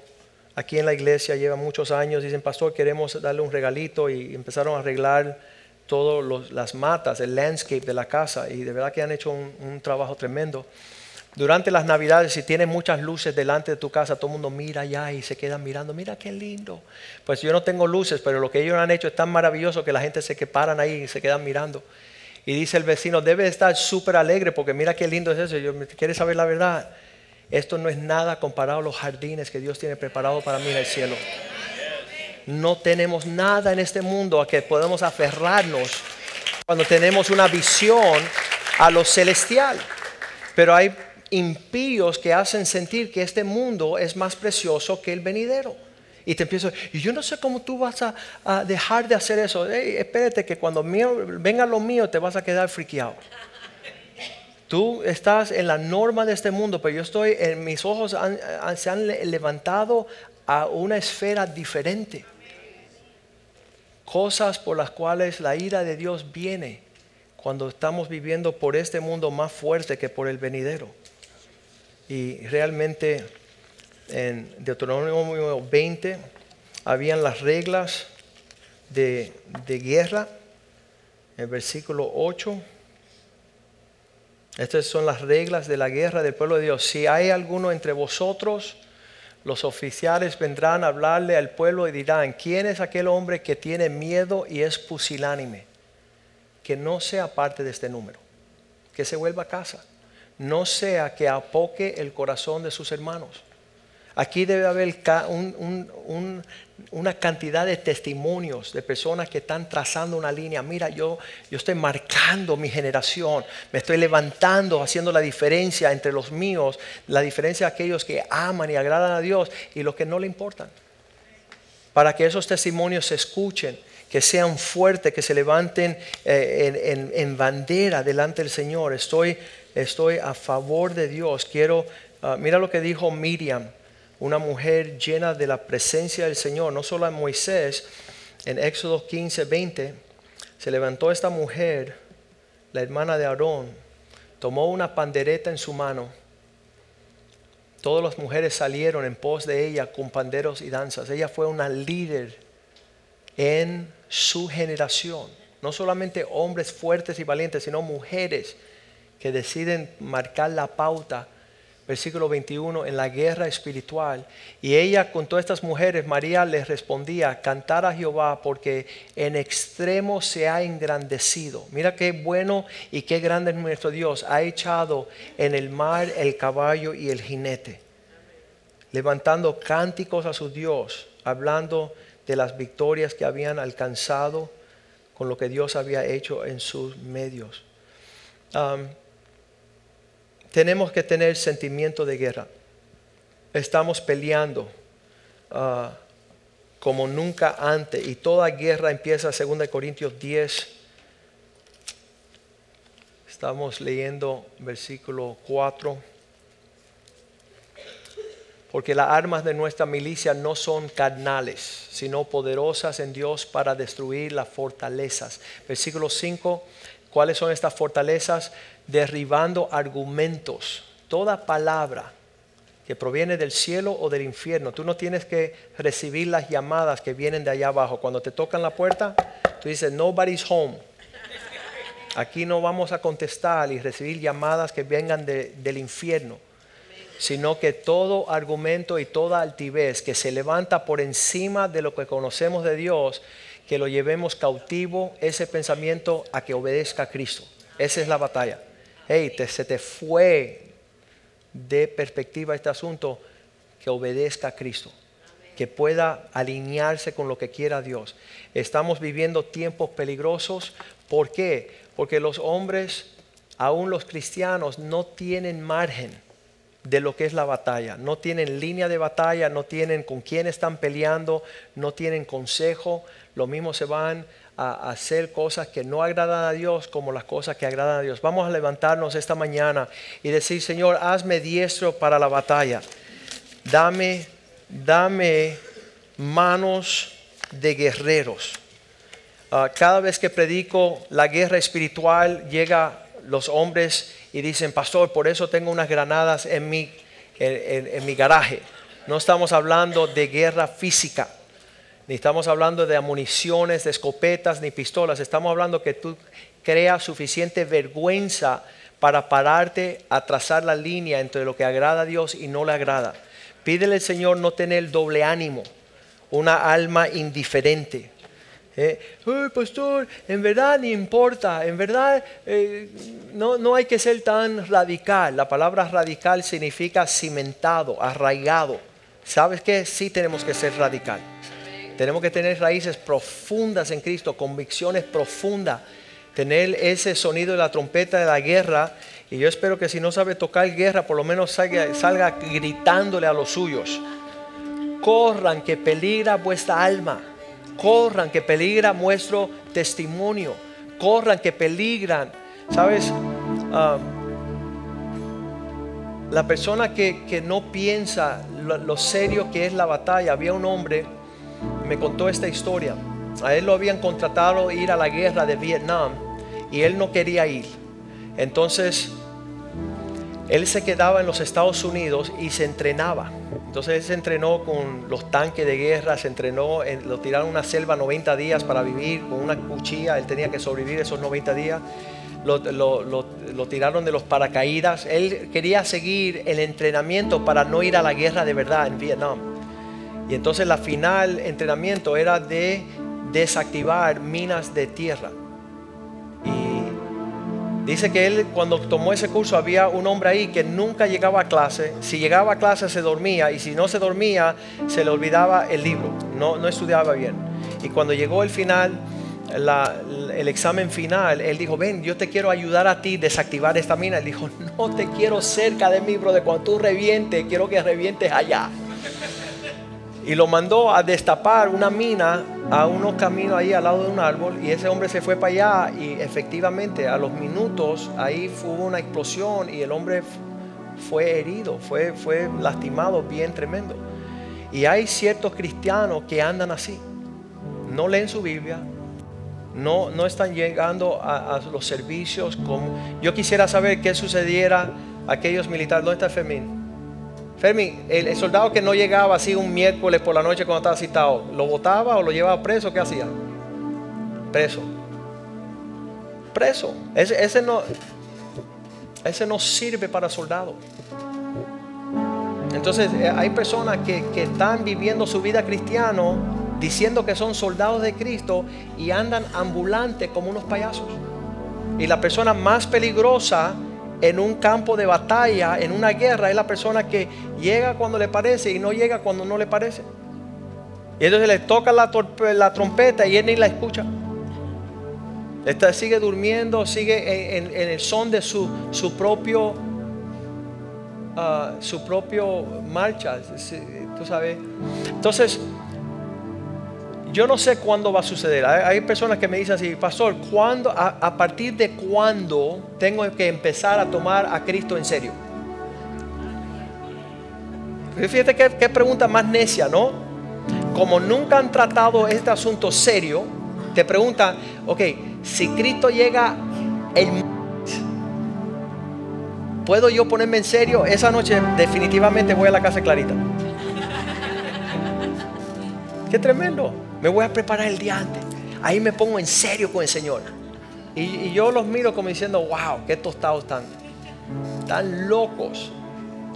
[SPEAKER 2] aquí en la iglesia, lleva muchos años, dicen, pastor, queremos darle un regalito y empezaron a arreglar todas las matas, el landscape de la casa y de verdad que han hecho un, trabajo tremendo. Durante las navidades, si tienes muchas luces delante de tu casa, todo el mundo mira allá y se quedan mirando, mira qué lindo. Pues yo no tengo luces, pero lo que ellos han hecho es tan maravilloso que la gente se que paran ahí y se quedan mirando. Y dice el vecino, debe estar súper alegre porque mira qué lindo es eso. Yo, ¿Quieres saber la verdad? Esto no es nada comparado a los jardines que Dios tiene preparado para mí en el cielo. No tenemos nada en este mundo a que podemos aferrarnos cuando tenemos una visión a lo celestial. Pero hay impíos que hacen sentir que este mundo es más precioso que el venidero. Y te empiezo, y yo no sé cómo tú vas a, dejar de hacer eso. espérate que cuando mío, venga lo mío te vas a quedar friqueado. Tú estás en la norma de este mundo, pero yo estoy, en mis ojos se han levantado a una esfera diferente. Cosas por las cuales la ira de Dios viene cuando estamos viviendo por este mundo más fuerte que por el venidero. Y realmente en Deuteronomio 20 habían las reglas de, de guerra, el versículo 8. Estas son las reglas de la guerra del pueblo de Dios. Si hay alguno entre vosotros, los oficiales vendrán a hablarle al pueblo y dirán, ¿quién es aquel hombre que tiene miedo y es pusilánime? Que no sea parte de este número, que se vuelva a casa, no sea que apoque el corazón de sus hermanos. Aquí debe haber una cantidad de testimonios de personas que están trazando una línea. Mira, yo, yo estoy marcando mi generación, me estoy levantando, haciendo la diferencia entre los míos, la diferencia de aquellos que aman y agradan a Dios y los que no le importan. Para que esos testimonios se escuchen, que sean fuertes, que se levanten eh, en, bandera delante del Señor. Estoy, estoy a favor de Dios. Quiero, ah, mira lo que dijo Miriam una mujer llena de la presencia del Señor, no solo a Moisés, en Éxodo 15, 20, se levantó esta mujer, la hermana de Aarón, tomó una pandereta en su mano. Todas las mujeres salieron en pos de ella con panderos y danzas. Ella fue una líder en su generación. No solamente hombres fuertes y valientes, sino mujeres que deciden marcar la pauta versículo 21, en la guerra espiritual. Y ella con todas estas mujeres, María les respondía, cantar a Jehová porque en extremo se ha engrandecido. Mira qué bueno y qué grande es nuestro Dios. Ha echado en el mar el caballo y el jinete, levantando cánticos a su Dios, hablando de las victorias que habían alcanzado con lo que Dios había hecho en sus medios tenemos que tener sentimiento de guerra. Estamos peleando ah, como nunca antes y toda guerra empieza 2 Corintios 10. Estamos leyendo versículo 4. Porque las armas de nuestra milicia no son carnales, sino poderosas en Dios para destruir las fortalezas. Versículo 5. ¿Cuáles son estas fortalezas? Derribando argumentos, toda palabra que proviene del cielo o del infierno. Tú no tienes que recibir las llamadas que vienen de allá abajo. Cuando te tocan la puerta, tú dices, nobody's home. Aquí no vamos a contestar y recibir llamadas que vengan del infierno, sino que todo argumento y toda altivez que se levanta por encima de lo que conocemos de Dios, que lo llevemos cautivo, ese pensamiento a que obedezca a Cristo. Esa es la batalla hey, te, se te fue de perspectiva este asunto, que obedezca a Cristo, que pueda alinearse con lo que quiera Dios. Estamos viviendo tiempos peligrosos. ¿Por qué? Porque los hombres, aún los cristianos, no tienen margen de lo que es la batalla. No tienen línea de batalla, no tienen con quién están peleando, no tienen consejo. Lo mismo se van a hacer cosas que no agradan a Dios como las cosas que agradan a Dios. Vamos a levantarnos esta mañana y decir, Señor, hazme diestro para la batalla. Dame, dame manos de guerreros. Ah, cada vez que predico la guerra espiritual, llega los hombres y dicen, pastor, por eso tengo unas granadas en mi, en mi garaje. No estamos hablando de guerra física ni estamos hablando de municiones, de escopetas, ni pistolas. Estamos hablando que tú creas suficiente vergüenza para pararte a trazar la línea entre lo que agrada a Dios y no le agrada. Pídele al Señor no tener doble ánimo, una alma indiferente. Eh, pastor, en verdad ni importa, en verdad eh, no, no hay que ser tan radical. La palabra radical significa cimentado, arraigado. ¿Sabes qué? Sí tenemos que ser radical. Tenemos que tener raíces profundas en Cristo, convicciones profundas, tener ese sonido de la trompeta de la guerra. Y yo espero que si no sabe tocar guerra, por lo menos salga, gritándole a los suyos. Corran que peligra vuestra alma. Corran que peligra vuestro testimonio. Corran que peligran. ¿Sabes? Ah, la persona que, no piensa lo, serio que es la batalla, había un hombre, me contó esta historia, a él lo habían contratado ir a la guerra de Vietnam y él no quería ir. Entonces, él se quedaba en los Estados Unidos y se entrenaba. Entonces él se entrenó con los tanques de guerra, se entrenó, lo tiraron a una selva 90 días para vivir con una cuchilla, él tenía que sobrevivir esos 90 días lo, tiraron de los paracaídas. Él quería seguir el entrenamiento para no ir a la guerra de verdad en Vietnam. Y entonces la final entrenamiento era de desactivar minas de tierra. Y dice que él cuando tomó ese curso había un hombre ahí que nunca llegaba a clase. Si llegaba a clase se dormía y si no se dormía se le olvidaba el libro. No, no estudiaba bien. Y cuando llegó el final el examen final, él dijo, ven, yo te quiero ayudar a ti desactivar esta mina. Él dijo, no te quiero cerca de mí, de Cuando tú revientes, quiero que revientes allá. Y lo mandó a destapar una mina a unos caminos ahí al lado de un árbol. Y ese hombre se fue para allá y efectivamente a los minutos ahí hubo una explosión y el hombre fue herido, fue, fue lastimado bien tremendo. Y hay ciertos cristianos que andan así. No leen su Biblia, no, no están llegando a, los servicios. Como, yo quisiera saber qué sucediera a aquellos militares. ¿Dónde está Fermín? Fermín, el, soldado que no llegaba así un miércoles por la noche cuando estaba citado, ¿lo votaba o lo llevaba preso? ¿Qué hacía? Preso. Preso. Ese, no, ese no sirve para soldado. Entonces eh, hay personas que, que están viviendo su vida cristiano diciendo que son soldados de Cristo y andan ambulantes como unos payasos. Y la persona más peligrosa en un campo de batalla, en una guerra, es la persona que llega cuando le parece y no llega cuando no le parece. Y entonces le toca la, trompeta y él ni la escucha. Está, sigue durmiendo, sigue en, el son de su, su propio, ah, su propio marcha. Tú sabes. Entonces, yo no sé cuándo va a suceder. Hay, personas que me dicen así, pastor, ¿cuándo, a, partir de cuándo tengo que empezar a tomar a Cristo en serio? Fíjate qué, pregunta más necia, ¿no? Como nunca han tratado este asunto serio, te preguntan, ok, si Cristo llega el ¿Puedo yo ponerme en serio? Esa noche definitivamente voy a la casa clarita. *laughs* Qué tremendo. Me voy a preparar el día antes. Ahí me pongo en serio con el Señor. Y, yo los miro como diciendo, wow, qué tostados están. Están locos.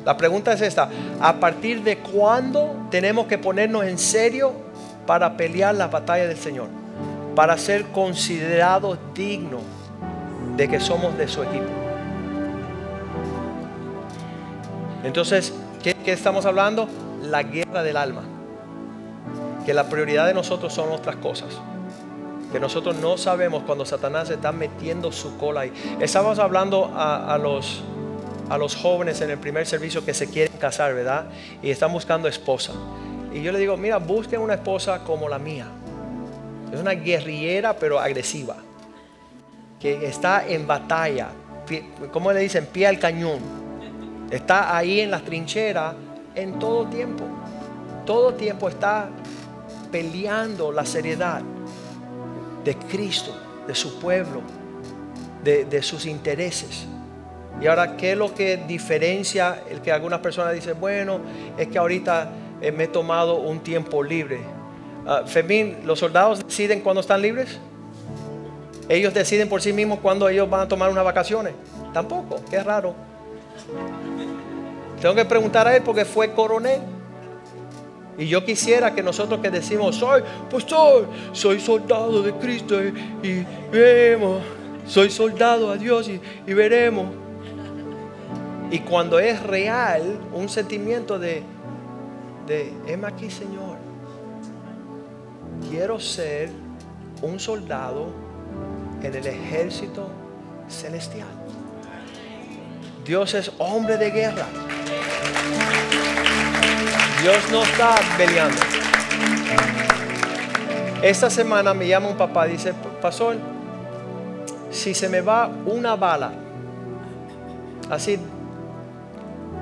[SPEAKER 2] La pregunta es esta, ¿a partir de cuándo tenemos que ponernos en serio para pelear la batalla del Señor? Para ser considerados dignos de que somos de su equipo. Entonces, ¿qué, qué estamos hablando? La guerra del alma que la prioridad de nosotros son otras cosas. Que nosotros no sabemos cuando Satanás está metiendo su cola ahí. Estábamos hablando a, los, a los jóvenes en el primer servicio que se quieren casar, ¿verdad? Y están buscando esposa. Y yo le digo, mira, busquen una esposa como la mía. Es una guerrillera pero agresiva. Que está en batalla. ¿Cómo le dicen? Pie al cañón. Está ahí en las trincheras en todo tiempo. Todo tiempo está peleando la seriedad de Cristo, de su pueblo, de, sus intereses. Y ahora, ¿qué es lo que diferencia el que algunas personas dicen, bueno, es que ahorita eh, me he tomado un tiempo libre? Uh, Femín, ¿los soldados deciden cuando están libres? Ellos deciden por sí mismos cuándo ellos van a tomar unas vacaciones. Tampoco, qué raro. Tengo que preguntar a él porque fue coronel. Y yo quisiera que nosotros que decimos, soy pastor, soy soldado de Cristo y, veremos, soy soldado a Dios y, y veremos. Y cuando es real, un sentimiento de, de, heme aquí Señor, quiero ser un soldado en el ejército celestial. Dios es hombre de guerra. Dios no está peleando. Esta semana me llama un papá, dice, pastor, si se me va una bala, así,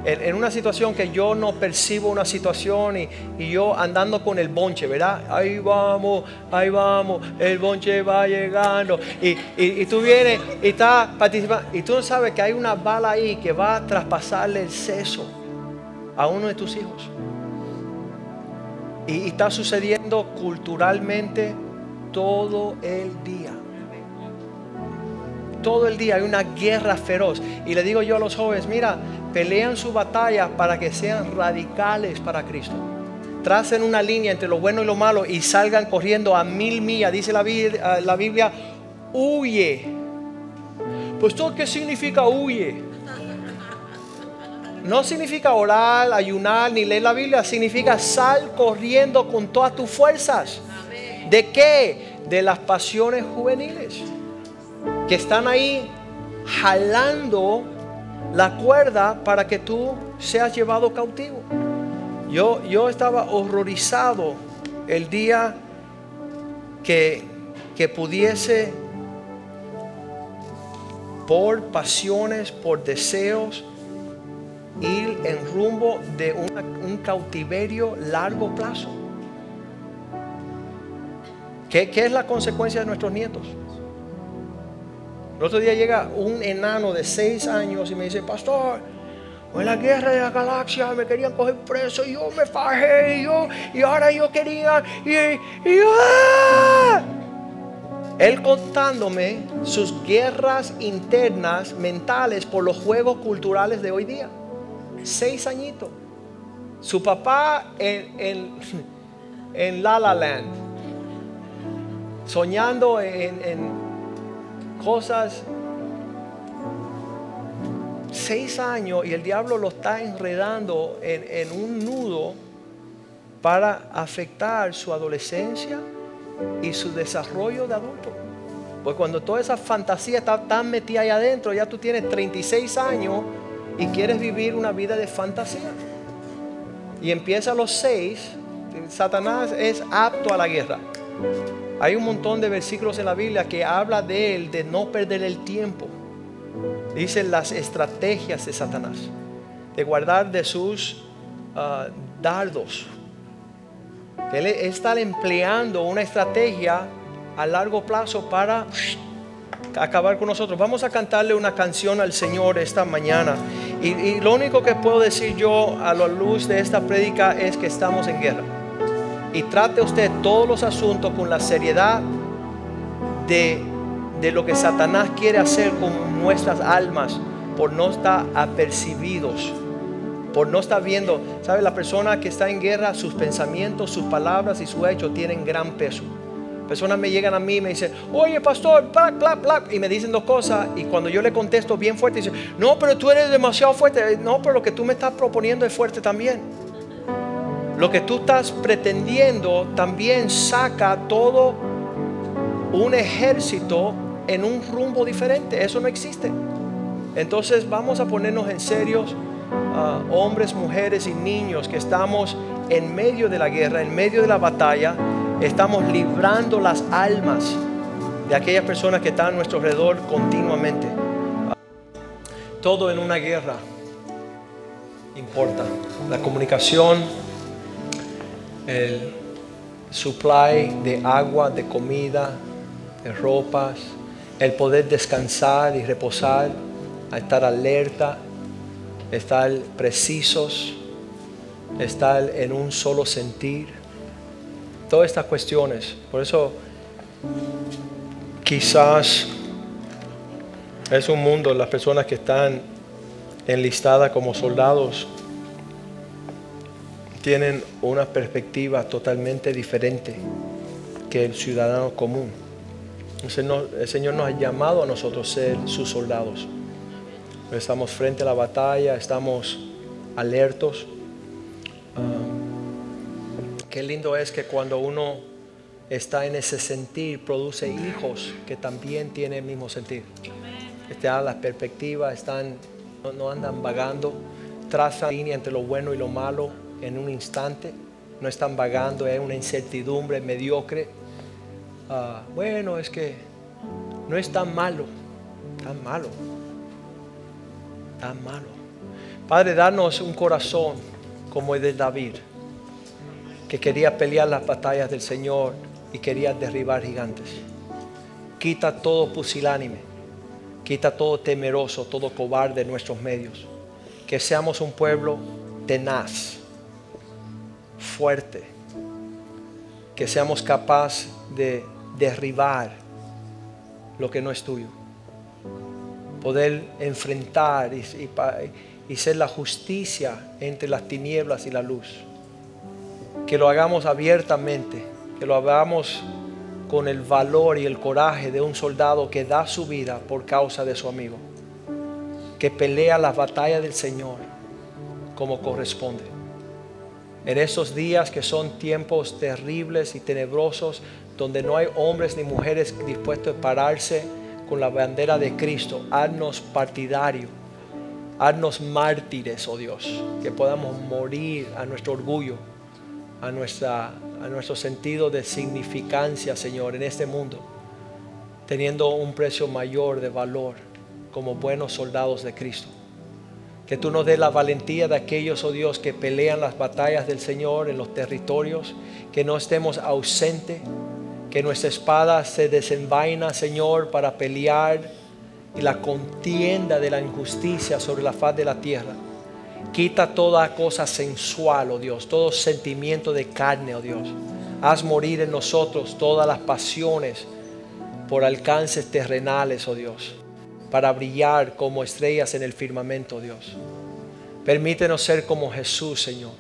[SPEAKER 2] en, una situación que yo no percibo una situación y, yo andando con el bonche, ¿verdad? Ahí vamos, ahí vamos, el bonche va llegando y, y, tú vienes y estás participando y tú no sabes que hay una bala ahí que va a traspasarle el seso a uno de tus hijos. Y, está sucediendo culturalmente todo el día. Todo el día hay una guerra feroz. Y le digo yo a los jóvenes, mira, pelean su batalla para que sean radicales para Cristo. Tracen una línea entre lo bueno y lo malo y salgan corriendo a mil millas. Dice la, la Biblia, huye. Pues todo qué significa huye? No significa orar, ayunar, ni leer la Biblia. Significa sal corriendo con todas tus fuerzas. ¿De qué? De las pasiones juveniles. Que están ahí jalando la cuerda para que tú seas llevado cautivo. Yo, yo estaba horrorizado el día que, que pudiese, por pasiones, por deseos, ir en rumbo de un cautiverio largo plazo. ¿Qué, es la consecuencia de nuestros nietos? El otro día llega un enano de seis años y me dice, pastor, en la guerra de la galaxia me querían coger preso y yo me fajé y, yo, y ahora yo quería y, ¡ah! él contándome sus guerras internas mentales por los juegos culturales de hoy día seis añitos. Su papá en, en, en La La Land, soñando en, cosas. Seis años y el diablo lo está enredando en, en un nudo para afectar su adolescencia y su desarrollo de adulto. Pues cuando toda esa fantasía está tan metida ahí adentro, ya tú tienes 36 años y quieres vivir una vida de fantasía. Y empieza a los seis, Satanás es apto a la guerra. Hay un montón de versículos en la Biblia que habla de él, de no perder el tiempo. Dicen las estrategias de Satanás, de guardar de sus ah, dardos. Él está empleando una estrategia a largo plazo para acabar con nosotros. Vamos a cantarle una canción al Señor esta mañana. Y, lo único que puedo decir yo a la luz de esta prédica es que estamos en guerra. Y trate usted todos los asuntos con la seriedad de, de lo que Satanás quiere hacer con nuestras almas por no estar apercibidos por no estar viendo, ¿sabe? La persona que está en guerra, sus pensamientos, sus palabras y sus hechos tienen gran peso. Personas me llegan a mí y me dicen, oye pastor, y me dicen dos cosas. Y cuando yo le contesto bien fuerte, dicen, no, pero tú eres demasiado fuerte. No, pero lo que tú me estás proponiendo es fuerte también. Lo que tú estás pretendiendo también saca todo un ejército en un rumbo diferente. Eso no existe. Entonces vamos a ponernos en serios, ah, hombres, mujeres y niños que estamos en medio de la guerra, en medio de la batalla estamos librando las almas de aquellas personas que están a nuestro alrededor continuamente. Todo en una guerra importa. La comunicación, el supply de agua, de comida, de ropas, el poder descansar y reposar, estar alerta, estar precisos, estar en un solo sentir todas estas cuestiones. Por eso quizás Es un mundo, las personas que están enlistadas como soldados tienen una perspectiva totalmente diferente que el ciudadano común. El Señor, nos ha llamado a nosotros ser sus soldados. Estamos frente a la batalla, estamos alertos. Ah, qué lindo es que cuando uno está en ese sentir, produce hijos que también tienen el mismo sentir. Están las perspectivas, están, no, andan vagando, trazan línea entre lo bueno y lo malo en un instante, no están vagando, es una incertidumbre mediocre. Ah, bueno, es que no es tan malo, tan malo, tan malo. Padre, danos un corazón como el de David, que quería pelear las batallas del Señor y quería derribar gigantes. Quita todo pusilánime, quita todo temeroso, todo cobarde en nuestros medios. Que seamos un pueblo tenaz, fuerte, que seamos capaces de derribar lo que no es tuyo. Poder enfrentar y, y ser la justicia entre las tinieblas y la luz. Que lo hagamos abiertamente, que lo hagamos con el valor y el coraje de un soldado que da su vida por causa de su amigo, que pelea la batalla del Señor como corresponde. En esos días que son tiempos terribles y tenebrosos, donde no hay hombres ni mujeres dispuestos a pararse con la bandera de Cristo, haznos partidario, haznos mártires, oh Dios, que podamos morir a nuestro orgullo, a, nuestra, a nuestro sentido de significancia, Señor, en este mundo, teniendo un precio mayor de valor como buenos soldados de Cristo. Que tú nos des la valentía de aquellos, oh Dios, que pelean las batallas del Señor en los territorios, que no estemos ausentes, que nuestra espada se desenvaina, Señor, para pelear y la contienda de la injusticia sobre la faz de la tierra. Quita toda cosa sensual, oh Dios, todo sentimiento de carne, oh Dios. Haz morir en nosotros todas las pasiones por alcances terrenales, oh Dios para brillar como estrellas en el firmamento, Dios. Permítenos ser como Jesús, Señor,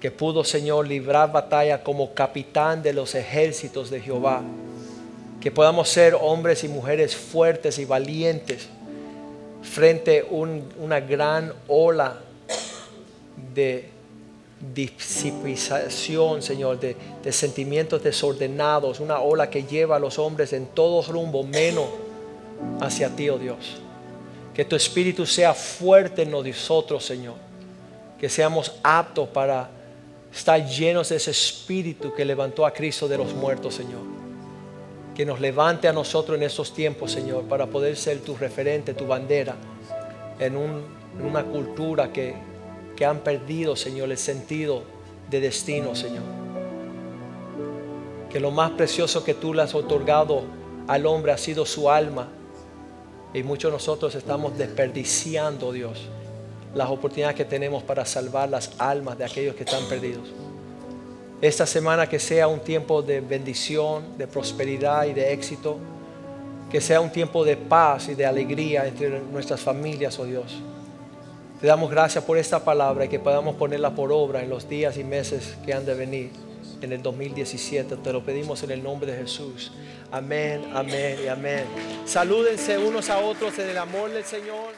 [SPEAKER 2] que pudo, Señor, librar batalla como capitán de los ejércitos de Jehová. Que podamos ser hombres y mujeres fuertes y valientes frente a una gran ola de disipación, Señor, de, sentimientos desordenados, una ola que lleva a los hombres en todo rumbo menos hacia ti, oh Dios. Que tu espíritu sea fuerte en nosotros, Señor. Que seamos aptos para estar llenos de ese espíritu que levantó a Cristo de los muertos, Señor. Que nos levante a nosotros en estos tiempos, Señor, para poder ser tu referente, tu bandera, en una cultura que, que han perdido, Señor, el sentido de destino, Señor. Que lo más precioso que tú le has otorgado al hombre ha sido su alma y muchos de nosotros estamos desperdiciando, Dios, las oportunidades que tenemos para salvar las almas de aquellos que están perdidos. Esta semana que sea un tiempo de bendición, de prosperidad y de éxito. Que sea un tiempo de paz y de alegría entre nuestras familias, oh Dios. Te damos gracias por esta palabra y que podamos ponerla por obra en los días y meses que han de venir en el 2017. Te lo pedimos en el nombre de Jesús. Amén, amén y amén. Salúdense unos a otros en el amor del Señor.